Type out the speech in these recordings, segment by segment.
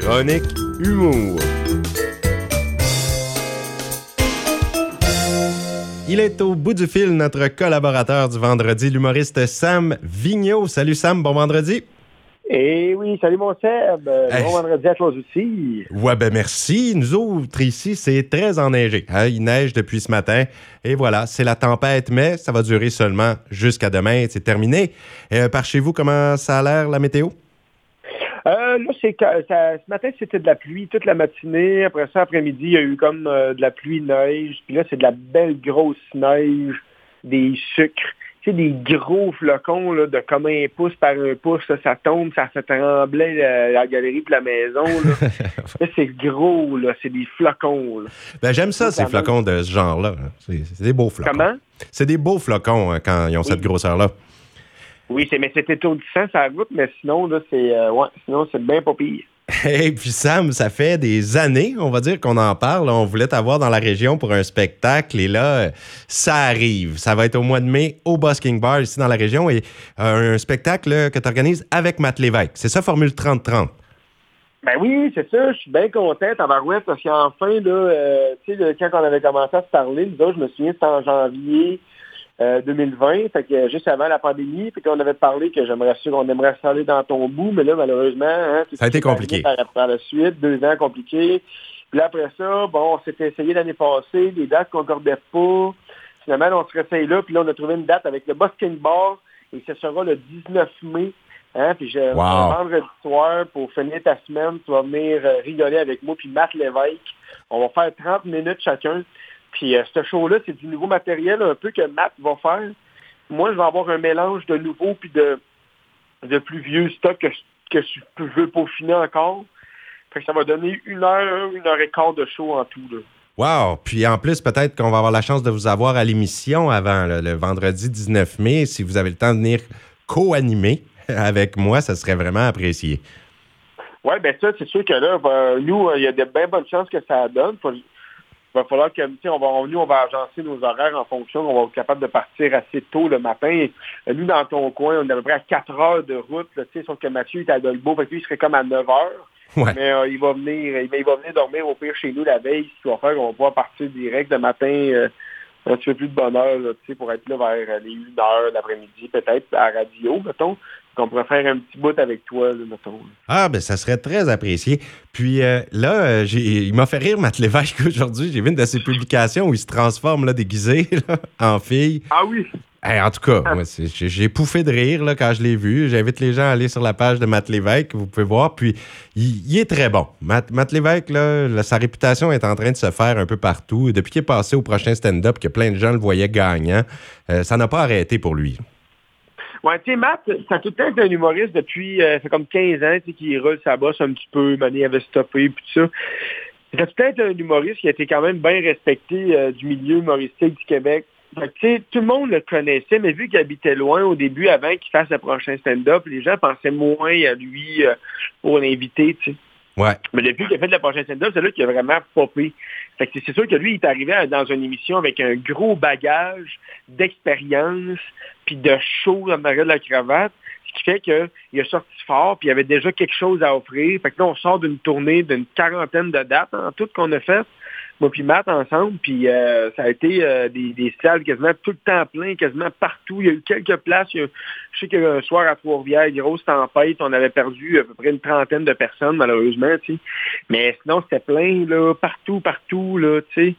Chronique Humour. Il est au bout du fil, notre collaborateur du vendredi, l'humoriste Sam Vigneault. Salut Sam, bon vendredi. Eh oui, salut mon Seb. Euh, Hey. Bon vendredi à toi aussi. Ouais, ben merci. Nous autres, ici, c'est très enneigé. hein. Il neige depuis ce matin. Et voilà, c'est la tempête, mais ça va durer seulement jusqu'à demain. C'est terminé. Euh, par chez vous, comment ça a l'air, la météo? Euh, là, c'est ce matin, c'était de la pluie toute la matinée. Après ça, après-midi, il y a eu comme euh, de la pluie-neige. Puis là, c'est de la belle grosse neige, des sucres. Tu sais, des gros flocons là, de comme un pouce par un pouce. là, ça tombe, ça fait trembler la, la galerie puis la maison. Là, Là, c'est gros, là. C'est des flocons. là. Ben, j'aime ça, ces même. flocons de ce genre-là. C'est c'est des beaux flocons. Comment? C'est des beaux flocons hein, quand ils ont cette grosseur-là. Oui, c'est, mais c'est étourdissant, ça route, mais sinon, là, c'est, euh, ouais, sinon, c'est bien pas pire. Et puis Sam, ça fait des années, on va dire qu'on en parle. On voulait t'avoir dans la région pour un spectacle et là, ça arrive. Ça va être au mois de mai au Busking Bar ici dans la région et euh, un spectacle que tu organises avec Matt Lévesque. C'est ça, Formule 30-30. Ben oui, c'est ça, je suis bien content, Tabarouette, parce qu'enfin, là, euh, tu sais, quand on avait commencé à se parler, nous autres, je me souviens, c'était en janvier euh, 2020, fait que euh, juste avant la pandémie, puis qu'on avait parlé que j'aimerais sûr qu'on aimerait s'aller dans ton bout, mais là, malheureusement, hein, Ça a été compliqué. Par, par la suite, deux ans compliqués. Puis là, après ça, bon, on s'était essayé l'année passée, les dates concordaient pas. Finalement, on se réessaye là, puis là, on a trouvé une date avec le Busking Bar, et ce sera le 19 mai. Hein, puis je, Wow. vendredi soir, pour finir ta semaine, tu vas venir euh, rigoler avec moi, puis Matt Lévesque. On va faire 30 minutes chacun. Puis euh, ce show-là, c'est du nouveau matériel un peu que Matt va faire. Moi, je vais avoir un mélange de nouveau puis de, de plus vieux stock que, je- que je veux peaufiner encore. Fait que ça va donner une heure, une heure et quart de show en tout. Là. Wow! Puis en plus, peut-être qu'on va avoir la chance de vous avoir à l'émission avant là, le vendredi 19 mai. Si vous avez le temps de venir co-animer avec moi, ça serait vraiment apprécié. Oui, ben ça, c'est sûr que là, va- nous, euh, il y a de bien bonnes chances que ça donne. Il va falloir que, tu sais, on va, on- nous, on va agencer nos horaires en fonction, on va être capable de partir assez tôt le matin. Euh, Nous, dans ton coin, on est à peu près à 4 heures de route, là, tu sais, sauf que Mathieu est à Dolbeau, fait que lui, il serait comme à 9 heures. Ouais. Mais euh, il va venir, il, il va venir dormir au pire chez nous la veille, ce qui va faire qu'on va pouvoir partir direct le matin, euh, un petit peu plus de bonne heure, là, tu sais, pour être là vers euh, les 1 heure l'après-midi, peut-être, à la radio, mettons. Qu'on pourrait faire un petit bout avec toi, là, mettons. Ah, ben ça serait très apprécié. Puis euh, là, euh, j'ai- il m'a fait rire, Matt Lévesque, aujourd'hui. J'ai vu une de ses publications où il se transforme là, déguisé là, en fille. Ah oui! Hey, en tout cas, moi, j'ai j'ai pouffé de rire là, quand je l'ai vu. J'invite les gens à aller sur la page de Matt Lévesque, vous pouvez voir. Puis, il, il est très bon. Matt, Matt Lévesque, là, là, sa réputation est en train de se faire un peu partout. Depuis qu'il est passé au prochain stand-up, que plein de gens le voyaient gagnant, euh, ça n'a pas arrêté pour lui. Ouais, tu sais, Matt, ça a tout le temps été un humoriste depuis, euh, ça fait comme 15 ans, tu sais, qu'il roule sa bosse un petit peu, Mané avait stoppé, puis tout ça. Ça a tout le temps été un humoriste qui a été quand même bien respecté euh, du milieu humoristique du Québec. Fait que, sais, tout le monde le connaissait, mais vu qu'il habitait loin au début, avant qu'il fasse le prochain stand-up, les gens pensaient moins à lui euh, pour l'inviter, tu sais. Ouais. Mais depuis qu'il a fait le prochain stand-up, c'est là qu'il a vraiment popé. Fait que c'est sûr que lui, il est arrivé dans une émission avec un gros bagage d'expérience puis de show dans l'arrière de la cravate, ce qui fait qu'il a sorti fort puis il avait déjà quelque chose à offrir. Fait que là, on sort d'une tournée d'une quarantaine de dates en tout qu'on a fait. Moi puis Matt ensemble, puis euh, ça a été euh, des, des salles quasiment tout le temps plein, quasiment partout. Il y a eu quelques places. Y je sais qu'il y a eu un soir à Trois-Rivières, grosse tempête, on avait perdu à peu près une trentaine de personnes, malheureusement. Mais sinon, c'était plein, là, partout, partout, là, tu sais.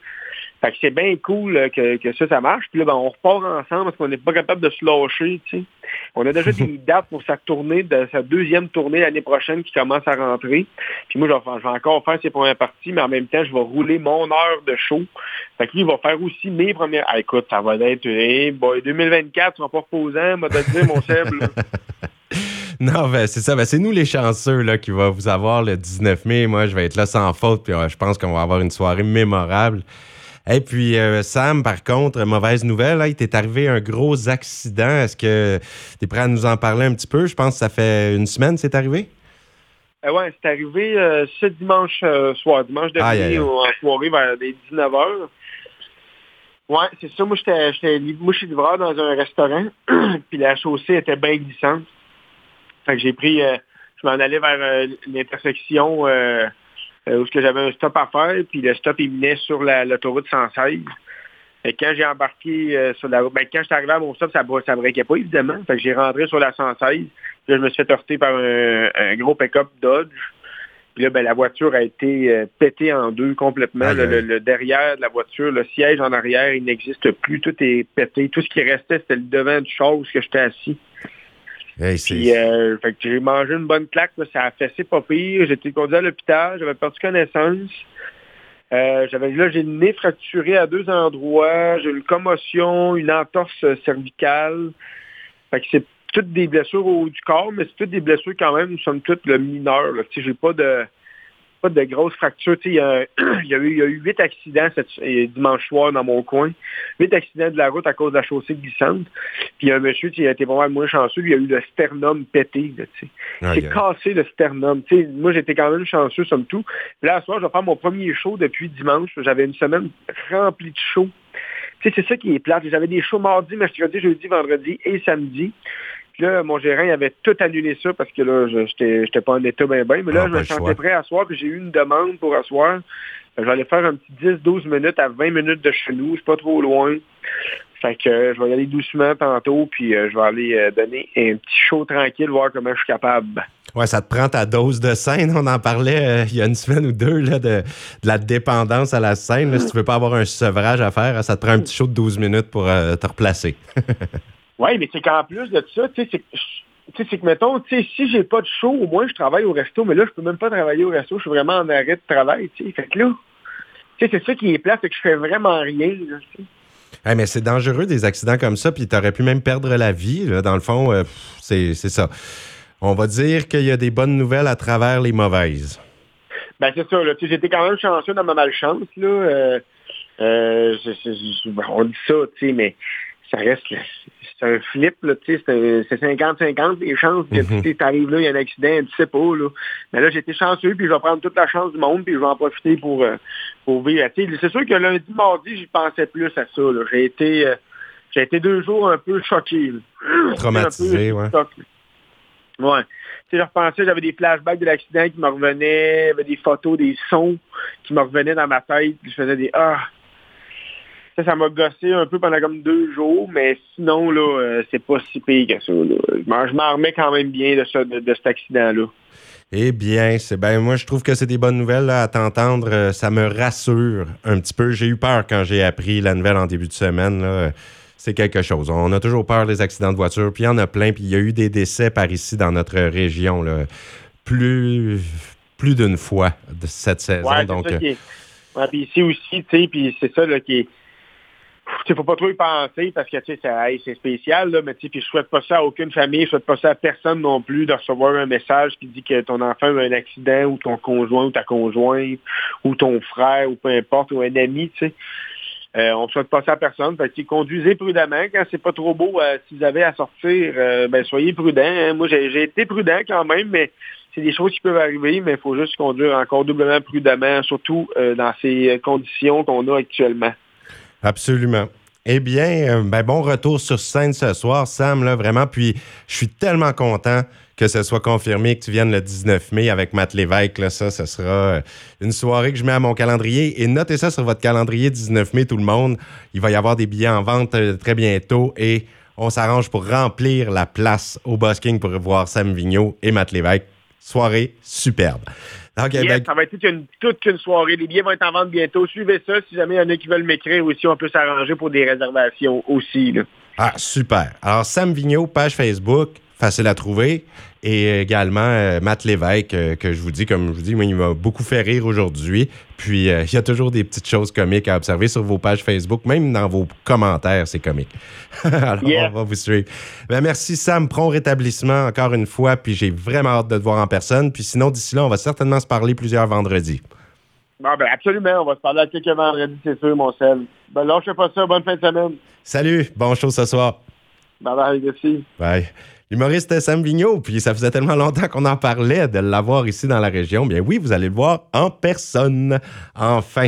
Fait que c'est bien cool là, que, que ça, ça marche. Puis là, ben, on repart ensemble parce qu'on n'est pas capable de se lâcher, tu sais. On a déjà des dates pour sa tournée, de sa deuxième tournée l'année prochaine qui commence à rentrer. Puis moi, je vais, faire- je vais encore faire ses premières parties, mais en même temps, je vais rouler mon heure de show. Fait que lui, il va faire aussi mes premières... Ah, écoute, ça va être... Hey boy, 2024, tu vas pas reposant, m'a te dire, mon Seb. là. Non, ben, c'est ça. Ben, c'est nous les chanceux là, qui va vous avoir le 19 mai. Moi, je vais être là sans faute. Puis euh, je pense qu'on va avoir une soirée mémorable. Et puis, euh, Sam, par contre, mauvaise nouvelle, là, il t'est arrivé un gros accident. Est-ce que tu es prêt à nous en parler un petit peu? Je pense que ça fait une semaine que c'est arrivé. Euh, ouais, c'est arrivé euh, ce dimanche soir, dimanche dernier, en soirée vers les 19h. Ouais, c'est ça. Moi, j'étais, livreur dans un restaurant, puis la chaussée était bien glissante. Fait que j'ai pris, je m'en allais vers l'intersection où j'avais un stop à faire, puis le stop, il menait sur l'autoroute 116. Et quand j'ai embarqué sur la route, ben, quand j'étais arrivé à mon stop, ça ne breakait pas, évidemment. Fait que j'ai rentré sur la 116. Puis là, je me suis fait heurter par un, gros pick-up Dodge. Puis là, ben, la voiture a été pétée en deux complètement. le, derrière de la voiture, le siège en arrière, il n'existe plus. Tout est pété. Tout ce qui restait, c'était le devant du char où j'étais assis. Puis, euh, j'ai mangé une bonne claque, ça a fessé pas pire. J'ai été conduit à l'hôpital, j'avais perdu connaissance. Euh, j'avais là, j'ai le nez fracturé à deux endroits, j'ai une commotion, une entorse cervicale. Fait que c'est toutes des blessures au haut du corps, mais c'est toutes des blessures quand même, nous sommes toutes le mineur. J'ai pas de pas de grosses fractures. Il y, a, il, y a eu, il y a eu huit accidents cette, dimanche soir dans mon coin. Huit accidents de la route à cause de la chaussée glissante. Puis il y a un monsieur qui a été vraiment moins chanceux. Lui, il a eu le sternum pété. C'est cassé le sternum. moi, j'étais quand même chanceux, somme tout. Puis là, ce soir, je vais faire mon premier show depuis dimanche. J'avais une semaine remplie de shows. C'est ça qui est plate. J'avais des shows mardi, mercredi, jeudi, vendredi et samedi là, mon gérant il avait tout annulé ça parce que là, j'étais pas en état bien bien. Mais là, ah, je me sentais prêt à asseoir, puis j'ai eu une demande pour asseoir. J'allais faire un petit 10-12 minutes à 20 minutes de chez nous, c'est pas trop loin. Fait que euh, je vais y aller doucement tantôt, puis euh, je vais aller euh, donner un petit show tranquille, voir comment je suis capable. Ouais, ça te prend ta dose de scène. On en parlait il y a une semaine ou deux là, de, la dépendance à la scène. si tu veux pas avoir un sevrage à faire, ça te prend un petit show de 12 minutes pour te replacer. Oui, mais c'est qu'en plus de ça, tu sais, c'est que, mettons, tu sais, si j'ai pas de show, au moins je travaille au resto, mais là, je peux même pas travailler au resto, je suis vraiment en arrêt de travail, tu sais. Fait que là, tu sais, c'est ça qui est plat, c'est que je fais vraiment rien, là, mais c'est dangereux des accidents comme ça, puis tu aurais pu même perdre la vie. Là. Dans le fond, euh, c'est ça. On va dire qu'il y a des bonnes nouvelles à travers les mauvaises. Ben c'est ça. J'étais quand même chanceux dans ma malchance. Là. Euh, euh, on dit ça, tu sais, mais ça reste c'est un flip, là, c'est 50-50 les chances que mm tu arrives là, il y a un accident, tu sais pas. Là. Mais là, j'étais chanceux, puis je vais prendre toute la chance du monde, puis je vais en profiter pour, euh, pour vivre. C'est sûr que lundi, mardi, j'y pensais plus à ça. J'ai été euh, j'ai été deux jours un peu choqué. Traumatisé, ouais. Ouais. Tu sais, je repensais, j'avais des flashbacks de l'accident qui me revenaient, j'avais des photos, des sons qui me revenaient dans ma tête, puis je faisais des Ah, ça, m'a gossé un peu pendant comme deux jours, mais sinon, là, euh, c'est pas si pire que ça. Je m'en remets quand même bien de, cet accident-là. Eh bien, c'est ben moi je trouve que c'est des bonnes nouvelles à t'entendre. Euh, ça me rassure un petit peu. J'ai eu peur quand j'ai appris la nouvelle en début de semaine. C'est quelque chose. On a toujours peur des accidents de voiture, puis il y en a plein, puis il y a eu des décès par ici dans notre région, là. plus, plus d'une fois de cette saison. Ouais, donc, ça euh, puis ici aussi, tu sais, puis c'est ça là, qui est il faut pas trop y penser parce que c'est spécial, là, mais puis je souhaite pas ça à aucune famille, je souhaite pas ça à personne non plus de recevoir un message qui dit que ton enfant a eu un accident ou ton conjoint ou ta conjointe ou ton frère ou peu importe, ou un ami. Euh, on ne souhaite pas ça à personne. Fait conduisez prudemment. Quand c'est pas trop beau, euh, si vous avez à sortir, euh, ben, soyez prudent. Hein. Moi, j'ai été prudent quand même, mais c'est des choses qui peuvent arriver, mais il faut juste conduire encore doublement prudemment, surtout dans ces conditions qu'on a actuellement. Absolument. Eh bien, euh, ben, bon retour sur scène ce soir, Sam, là, vraiment. Puis, je suis tellement content que ce soit confirmé que tu viennes le 19 mai avec Matt Lévesque. Là, ça, ce sera euh, une soirée que je mets à mon calendrier. Et notez ça sur votre calendrier 19 mai, tout le monde. Il va y avoir des billets en vente euh, très bientôt et on s'arrange pour remplir la place au Busking pour voir Sam Vigneault et Matt Lévesque. Soirée superbe. Ben, ça va être toute une, soirée. Les billets vont être en vente bientôt. Suivez ça. Si jamais il y en a qui veulent m'écrire aussi, on peut s'arranger pour des réservations aussi. Ah, super. Alors, Sam Vigneault, page Facebook, facile à trouver. Et également euh, Matt Lévesque, euh, que je vous dis, comme je vous dis, moi, il m'a beaucoup fait rire aujourd'hui. Puis euh, il y a toujours des petites choses comiques à observer sur vos pages Facebook, même dans vos commentaires, c'est comique. Alors, on va vous suivre. Ben, merci Sam, prompt rétablissement encore une fois. Puis j'ai vraiment hâte de te voir en personne. Puis sinon, d'ici là, on va certainement se parler plusieurs vendredis. ben, absolument, on va se parler à quelques vendredis, c'est sûr, mon sel. Ben, lâchez pas ça, bonne fin de semaine. Salut, bon show ce soir. Bye bye, merci. Bye. L'humoriste Sam Vigneault, puis ça faisait tellement longtemps qu'on en parlait de l'avoir ici dans la région. Bien oui, vous allez le voir en personne. Enfin.